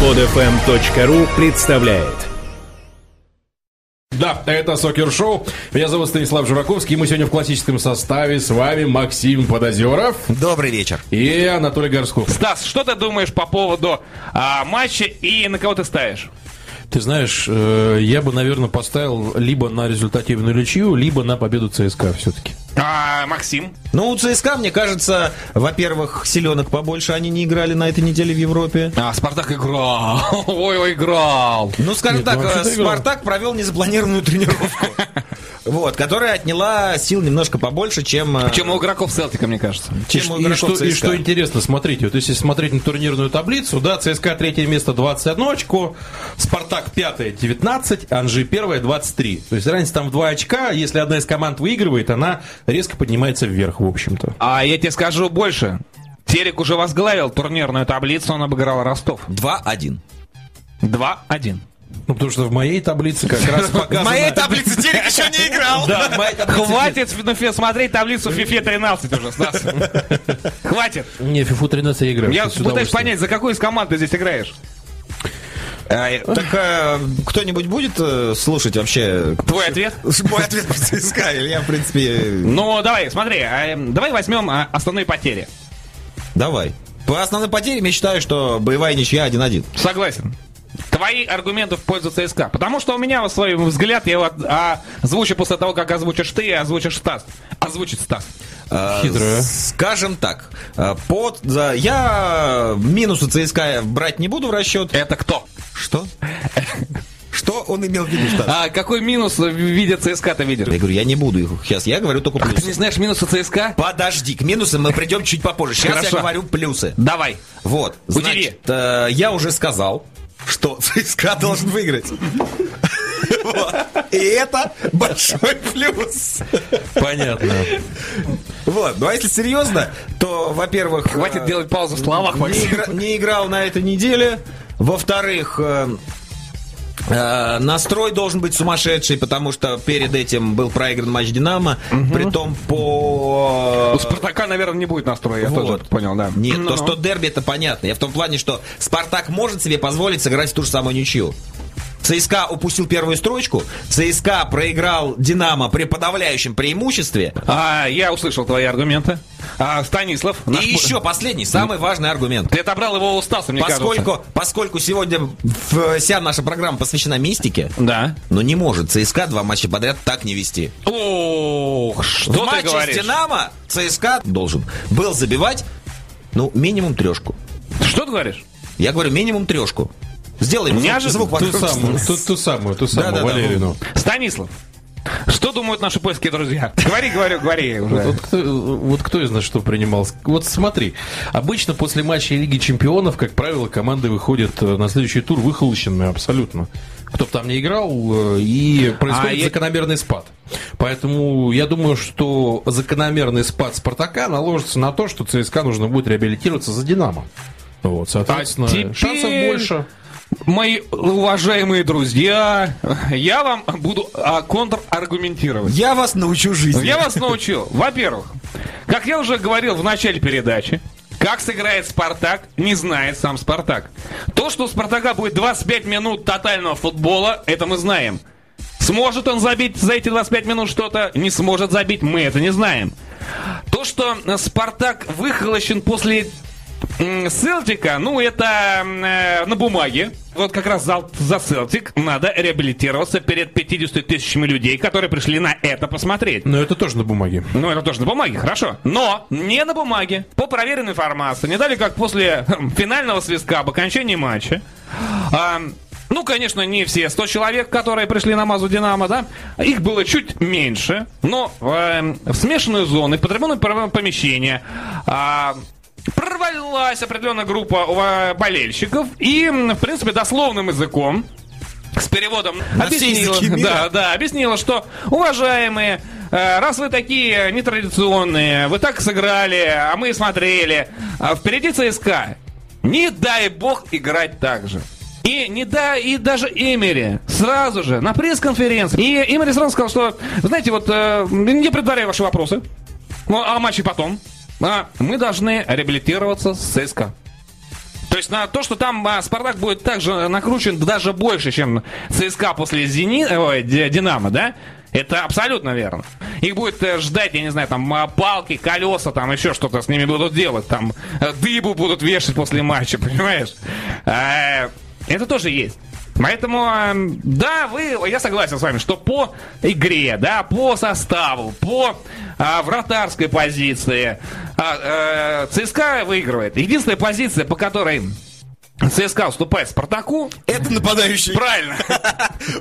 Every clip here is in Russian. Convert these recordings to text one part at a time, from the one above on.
Подфм.ру представляет Да, это Сокер Шоу. Меня зовут Станислав Жураковский. И мы сегодня в классическом составе. С вами Максим Подозеров Добрый вечер. и Анатолий Горсков. Стас, что ты думаешь по поводу а, матча и на кого ты ставишь? Ты знаешь, э, я бы, наверное, поставил либо на результативную ничью, либо на победу ЦСКА все-таки. А, Максим? Ну, у ЦСКА, мне кажется, во-первых, селенок побольше они не играли на этой неделе в Европе. А, Спартак играл. Ой, играл. Ну, скажем Нет, так, ну, э, играл. Спартак провел незапланированную тренировку. Вот, которая отняла сил немножко побольше, чем... э, Чем у игроков Селтика, мне кажется. чем у и, игроков что, и что интересно, смотрите, вот если смотреть на турнирную таблицу, да, ЦСКА третье место 21 очко, Спартак пятое 19, Анжи первое 23. То есть разница там в 2 очка, если одна из команд выигрывает, она резко поднимается вверх, в общем-то. А я тебе скажу больше. Терек уже возглавил турнирную таблицу, он обыграл Ростов. 2-1. 2-1. Ну, потому что в моей таблице как раз В показано... моей таблице Терек еще не играл. Да, в Хватит смотреть таблицу FIFA 13 уже, Стас. Хватит. Не, FIFA 13 я играю. Я пытаюсь понять, за какую из команд ты здесь играешь? А, Так э, кто-нибудь будет э, слушать вообще... Твой ответ? Мой ответ про ЦСКА, или я, в принципе... Ну, давай, смотри, а, давай возьмем а, основные потери. Давай. По основной потере я считаю, что боевая ничья 1-1. Согласен. Твои аргументы в пользу ЦСКА. Потому что у меня свой взгляд, я его а, озвучу после того, как озвучишь ты и озвучишь Стас. Озвучит Стас. Э, Хитрая. Скажем так, э, под, за, я минусы ЦСКА брать не буду в расчет. Это кто? Что? Что он имел в виду, Стас? А какой минус в виде ЦСКА ты видишь? Я говорю, я не буду их сейчас, я говорю только Ты не плюсы. знаешь минусы ЦСКА? Подожди, к минусам мы придем чуть попозже. Сейчас Хорошо. я говорю плюсы. Давай. Вот, значит, э, я уже сказал, что ЦСКА должен выиграть. Вот. И это большой плюс. Понятно. Вот, ну а если серьезно, то, во-первых... Хватит э, делать паузу в словах, не, Максим. игра- не играл на этой неделе. Во-вторых, э, настрой должен быть сумасшедший, потому что перед этим был проигран матч Динамо. Притом по... У Спартака, наверное, не будет настроя, я Вот. тоже понял, да. Нет, Ну, то, что дерби, это понятно. Я в том плане, что Спартак может себе позволить сыграть в ту же самую ничью. ЦСКА упустил первую строчку, ЦСКА проиграл Динамо при подавляющем преимуществе. А, я услышал твои аргументы. А, Станислав. наш И еще последний, самый важный аргумент. Ты отобрал его у Стаса, мне кажется. Поскольку, поскольку сегодня вся наша программа посвящена мистике, Да. но не может ЦСКА два матча подряд так не вести. Ох, что в ты матче говоришь? с Динамо ЦСКА должен был забивать, ну, минимум трешку. Что ты говоришь? Я говорю, минимум трешку. Сделай Неожиданно. звук Ту вокруг. самую, ту, ту самую, ту самую, Да-да-да. Валерину. Станислав, что думают наши польские друзья? Говори, говори, говори уже. Вот кто, вот кто из нас что принимал? Вот смотри, обычно после матча Лиги Чемпионов, как правило, команды выходят э, на следующий тур выхолощенными абсолютно. Кто бы там не играл, э, и происходит А я- закономерный спад. Поэтому я думаю, что закономерный спад Спартака наложится на то, что ЦСКА нужно будет реабилитироваться за Динамо. Вот, соответственно, А теперь- шансов больше. Мои уважаемые друзья, я вам буду а, контраргументировать. Я вас научу жизни. Я вас научил. Во-первых, как я уже говорил в начале передачи, как сыграет Спартак, не знает сам Спартак. То, что у Спартака будет 25 минут тотального футбола, это мы знаем. Сможет он забить за эти 25 минут что-то? Не сможет забить, мы это не знаем. То, что Спартак выхолощен после Селтика, ну, это э, на бумаге. Вот как раз за, за Селтик надо реабилитироваться перед 50 тысячами людей, которые пришли на это посмотреть. Но это тоже на бумаге. Ну, это тоже на бумаге, хорошо. Но не на бумаге. По проверенной информации. Не дали, как после хм, финального свистка об окончании матча. а, ну, конечно, не все 100 человек, которые пришли на Мазу Динамо, да, их было чуть меньше, но э, в смешанную зону, в потребное помещение а, прорвалась определенная группа э, болельщиков и, в принципе, дословным языком с переводом На объяснила, да, да, объяснила, что уважаемые, э, раз вы такие нетрадиционные, вы так сыграли, а мы смотрели, а впереди ЦСКА, не дай бог играть так же. И не да, и даже Эмери сразу же на пресс-конференции. И Эмери сразу сказал, что, знаете, вот э, не предваряю ваши вопросы, ну, а матче потом, а, мы должны реабилитироваться с ЦСКА. То есть на то, что там а, Спартак будет также накручен даже больше, чем ЦСКА после Зени... Ой, Ди- Динамо, да? Это абсолютно верно. Их будет э, ждать, я не знаю, там а, палки, колеса, там еще что-то с ними будут делать, там э, дыбу будут вешать после матча, понимаешь? А, это тоже есть. Поэтому, э, да, вы, я согласен с вами, что по игре, да, по составу, по а, вратарской позиции а, э, ЦСКА выигрывает. Единственная позиция, по которой ЦСКА уступает Спартаку, Это нападающий. правильно.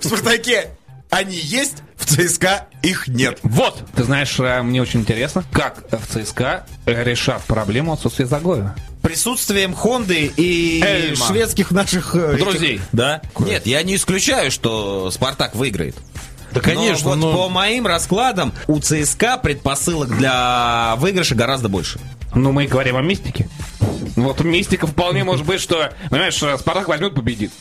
В «Спартаке» они есть, в ЦСКА их нет. Вот, ты знаешь, э, мне очень интересно, как в ЦСКА решат проблему отсутствия Загоева. Присутствием Хонды и Эльма. шведских наших... э, Друзей. этих- Да. Нет, я не исключаю, что «Спартак» выиграет. Да, конечно, но вот но- по моим раскладам у ЦСКА предпосылок для выигрыша гораздо больше. Ну, мы говорим о мистике. Вот мистика вполне может быть, что, понимаешь, Спартак возьмет, победит.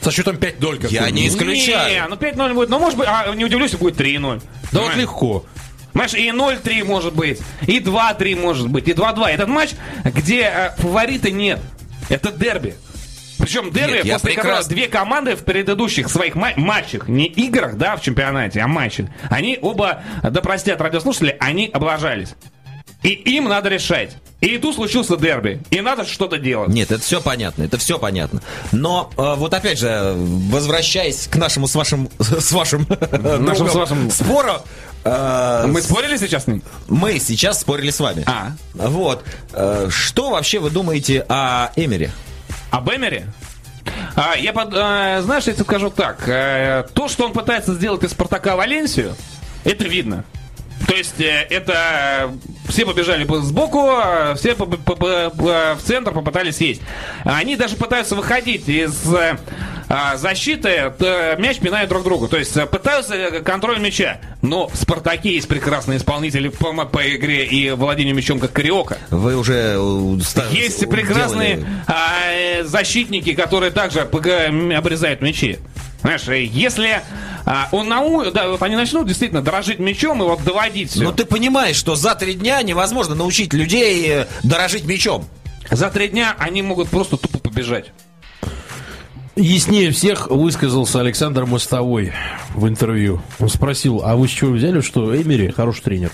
Со счетом 5-0 какой Я не исключаю. Не, ну 5-0 будет, ну может быть, а, не удивлюсь, будет 3-0. Да вот легко. Понимаешь, и 0-3 может быть, и 2-3 может быть, и 2-2. Этот матч, где э, фаворита нет. Это дерби. Причем дерби, Нет, я после которого прекрасно- две команды в предыдущих своих ма- матчах, не играх, да, в чемпионате, а матчах, они оба, да простят радиослушатели, они облажались. И им надо решать. И тут случился дерби. И надо что-то делать. Нет, это все понятно, это все понятно. Но э, вот опять же, возвращаясь к нашему с вашим с вашим другом с вашим- спору, э, Мы спорили сейчас с ним? мы сейчас спорили с вами. А. Вот. Э, Что вообще вы думаете о Эмере? Об Эмере? А, я под, а, знаешь, я тебе скажу так. э, то, что он пытается сделать из Спартака Валенсию, это видно. То есть э, это все побежали сбоку, все в центр попытались есть. Они даже пытаются выходить из а, защиты, т- мяч пинают друг другу. То есть э, пытаются э, контроль мяча. Но в Спартаке есть прекрасные исполнители по, по игре и владению мячом, как Кариока. Вы уже э, Есть прекрасные делали- а, э, защитники, которые также обрезают мячи. Знаешь, э, если а, он нау... да, вот они начнут действительно дорожить мячом и вот доводить все. Но ты понимаешь, что за три дня невозможно научить людей э, дорожить мячом. За три дня они могут просто тупо побежать. Яснее всех высказался Александр Мостовой в интервью. Он спросил, а вы с чего взяли, что Эмери хороший тренер?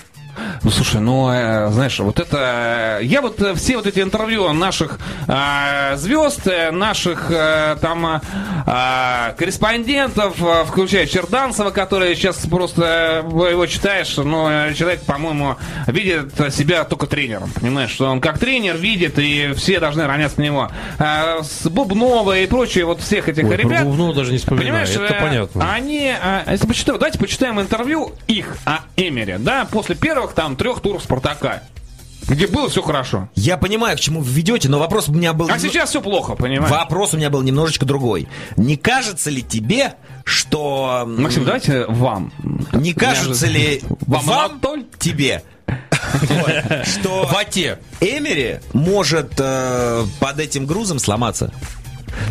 Ну, слушай, ну, э, знаешь, вот это... Я вот э, все вот эти интервью наших э, звезд, э, наших э, там э, корреспондентов, э, включая Черданцева, который сейчас просто э, его читаешь, но э, человек, по-моему, видит себя только тренером, понимаешь, что он как тренер видит, и все должны равняться на него. Э, с Бубнова и прочие вот всех этих Ой, ребят... Бубнова даже не вспоминаю, Понимаешь, это э, понятно. Они, э, если почитаем, давайте почитаем интервью их о Эмере, да, после первых там трех туров Спартака, где было все хорошо. Я понимаю, к чему вы ведете, но вопрос у меня был... А сейчас все плохо, понимаешь? Вопрос у меня был немножечко другой. Не кажется ли тебе, что... Максим, давайте вам. Не кажется ли Вам, вам, Анатоль? тебе, что Вате. Эмери может э, под этим грузом сломаться?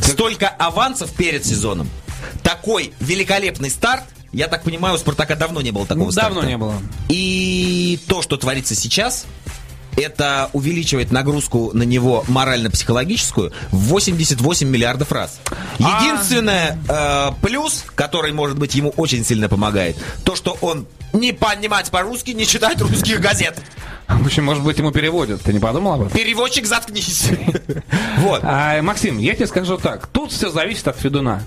Столько авансов перед сезоном. Такой великолепный старт. Я так понимаю, у Спартака давно не было такого старта. Давно не было. И то, что творится сейчас, это увеличивает нагрузку на него морально-психологическую в 88 миллиардов раз. А. Единственное э, плюс, который, может быть, ему очень сильно помогает, то, что он не понимать по-русски, не читать русских газет. В общем, может быть, ему переводят. Ты не подумал об этом? Переводчик, заткнись. Вот. А, Максим, я тебе скажу так. Тут все зависит от Федуна.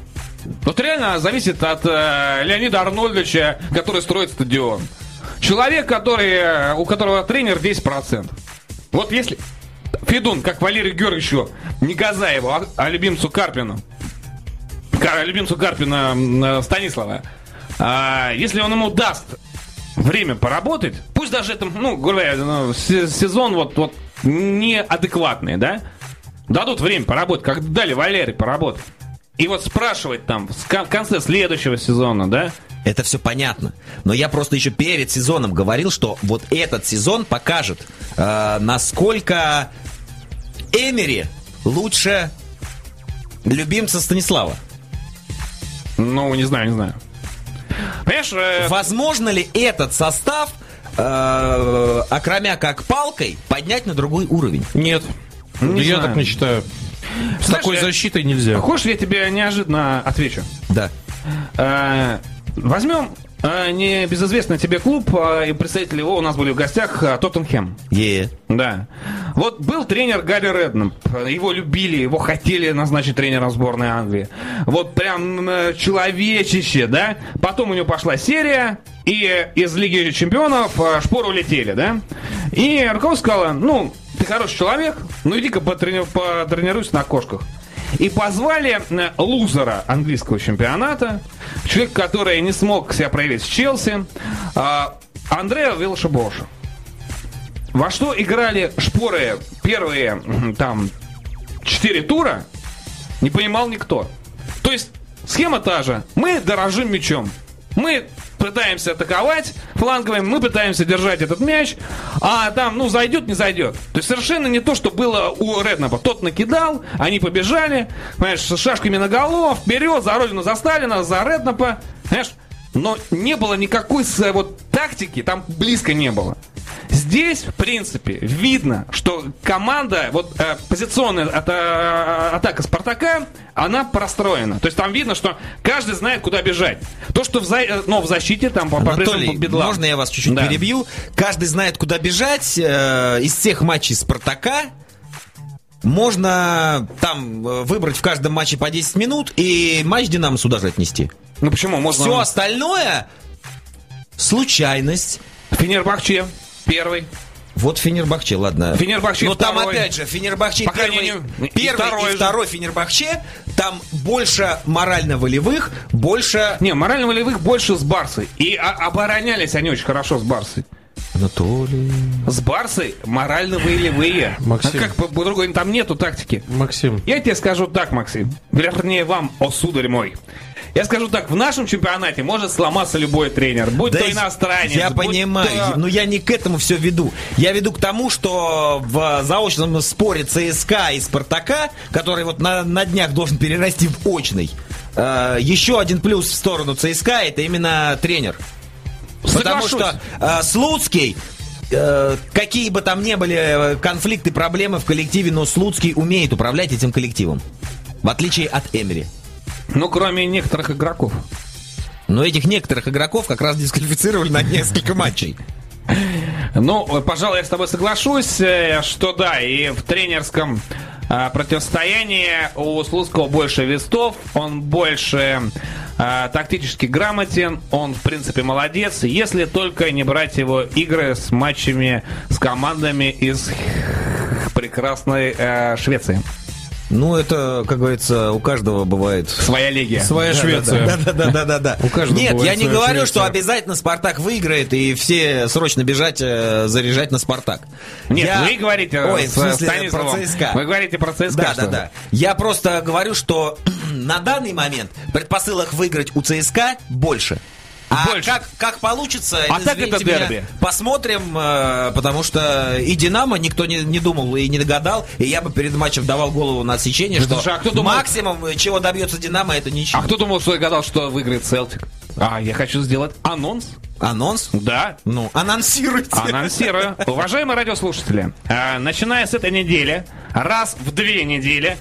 Вот реально зависит от э, Леонида Арнольдовича, который строит стадион. Человек, который, э, у которого тренер 10%. Вот если Федун, как Валерию Георгиевичу, не Газаеву, а, а любимцу Карпину, Ка- любимцу Карпина э, Станислава, а, если он ему даст время поработать, пусть даже это, ну, говоря, ну, се- сезон вот, вот неадекватный, да, дадут время поработать, как дали Валерий поработать. И вот спрашивать там в конце следующего сезона, да, Это все понятно. Но я просто еще перед сезоном говорил, что вот этот сезон покажет, э, насколько Эмери лучше любимца Станислава. ну, не знаю, не знаю. Понимаешь, э, Возможно ли этот состав, э, окромя как палкой, поднять на другой уровень? Нет. Не я знаю. так не считаю. С Знаешь, такой я- защитой нельзя. Хочешь, я тебе неожиданно отвечу? Да. Э, Возьмем э, небезызвестный тебе клуб, э, и представители его у нас были в гостях, э, Тоттенхэм. Е. Да. Вот был тренер Гарри Реднап. Его любили, его хотели назначить тренером сборной Англии. Вот прям э, человечище, да? Потом у него пошла серия, и из Лиги Чемпионов э, шпоры улетели, да? И руководство сказало, ну, ты хороший человек, ну иди-ка потрени- потренируйся на кошках. И позвали э, лузера английского чемпионата, человек, который не смог себя проявить в Челси, э, Андреа Вилшебоша. Во что играли шпоры первые там четыре тура, не понимал никто. То есть схема та же. Мы дорожим мячом. Мы пытаемся атаковать фланговым, мы пытаемся держать этот мяч, а там, ну, зайдет, не зайдет. То есть совершенно не то, что было у Реднапа. Тот накидал, они побежали, понимаешь, с шашками на голов, вперед, за родину, за Сталина, за Реднапа, понимаешь? Но не было никакой с- вот тактики, там близко не было. Здесь, в принципе, видно, что команда, вот э, позиционная ата- атака Спартака, она простроена. То есть там видно, что каждый знает, куда бежать. То, что в, за- э, но в защите там по- Анатолий, бедлам. можно я вас чуть-чуть Да. перебью? Каждый знает, куда бежать. Э, Из всех матчей Спартака можно там э, выбрать в каждом матче по 10 минут и матч Динамо сюда же отнести. Ну почему? Можно... Все остальное случайность. Фенербахче первый. Вот Фенербахче, ладно. Фенербахче Но там второй. опять же Фенербахче Пока первый, не- не- и первый и второй второй, же. Фенербахче. Там больше морально-волевых, больше... Не, морально-волевых больше с Барсой. И а- оборонялись они очень хорошо с Барсой. Анатолий... С Барсой морально-волевые. Максим. А как по- по-другому? Там нету тактики. Максим, Я тебе скажу так, Максим. Вернее, вам, о сударь мой. Я скажу так, в нашем чемпионате может сломаться любой тренер. Будь Да то иностранец. Я будь понимаю, то- но я не к этому все веду. Я веду к тому, что в заочном споре ЦСКА и Спартака, который вот на, на днях должен перерасти в очный, э, еще один плюс в сторону ЦСКА это именно тренер. Потому Соглашусь. что э, Слуцкий, э, какие бы там ни были конфликты, проблемы в коллективе, но Слуцкий умеет управлять этим коллективом. В отличие от Эмери. Ну, кроме некоторых игроков. Но этих некоторых игроков как раз дисквалифицировали на несколько матчей. Ну, пожалуй, я с тобой соглашусь, э, что да, и в тренерском э, противостоянии у Слуцкого больше вестов, он больше э, тактически грамотен, он, в принципе, молодец, если только не брать его игры с матчами с командами из прекрасной э, Швеции. Ну, это, как говорится, у каждого бывает Своя легия. своя Швеция. Да, да, да, да, да, да. У каждого Нет, я не говорю, Швеция. что обязательно Спартак выиграет и все срочно бежать э, заряжать на Спартак. Нет, Я- вы говорите Ой, с в смысле, про ЦСКА. Вы говорите про ЦСКА. Да, что да, ли? да. Я просто говорю, что на данный момент предпосылок выиграть у ЦСКА больше. А Больше. как, как получится, А так это меня, дерби. посмотрим, э, потому что и Динамо никто не, не думал и не догадал, и я бы перед матчем давал голову на отсечение, Да что слушай, а кто думал- максимум, чего добьется Динамо, это ничего. А кто думал, что я гадал, что выиграет Селтик? А, я хочу сделать анонс. Анонс? Да, Ну, анонсируйте. Анонсирую. Уважаемые радиослушатели, э, начиная с этой недели, раз в две недели,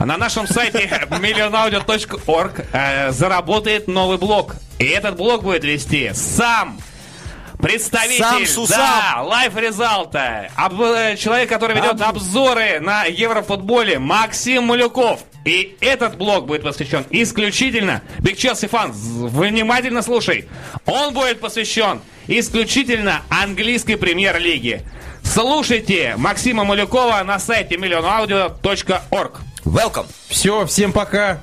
на нашем сайте millionaudio.org э, заработает новый блог. И этот блог будет вести сам представитель, Сам Сусам. да, Life Result, об- э, человек, который ведет обзоры на Еврофутболе, Максим Малюков. И этот блог будет посвящен исключительно, Big Chelsea фан, внимательно слушай, он будет посвящен исключительно английской премьер-лиге. Слушайте Максима Малюкова на сайте millionaudio.org. Welcome. Все, всем пока.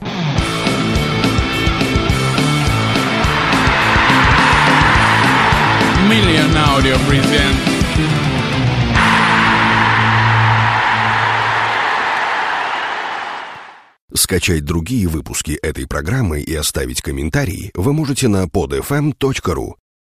Million Audio present Скачать другие выпуски этой программы и оставить комментарии вы можете на podfm.ru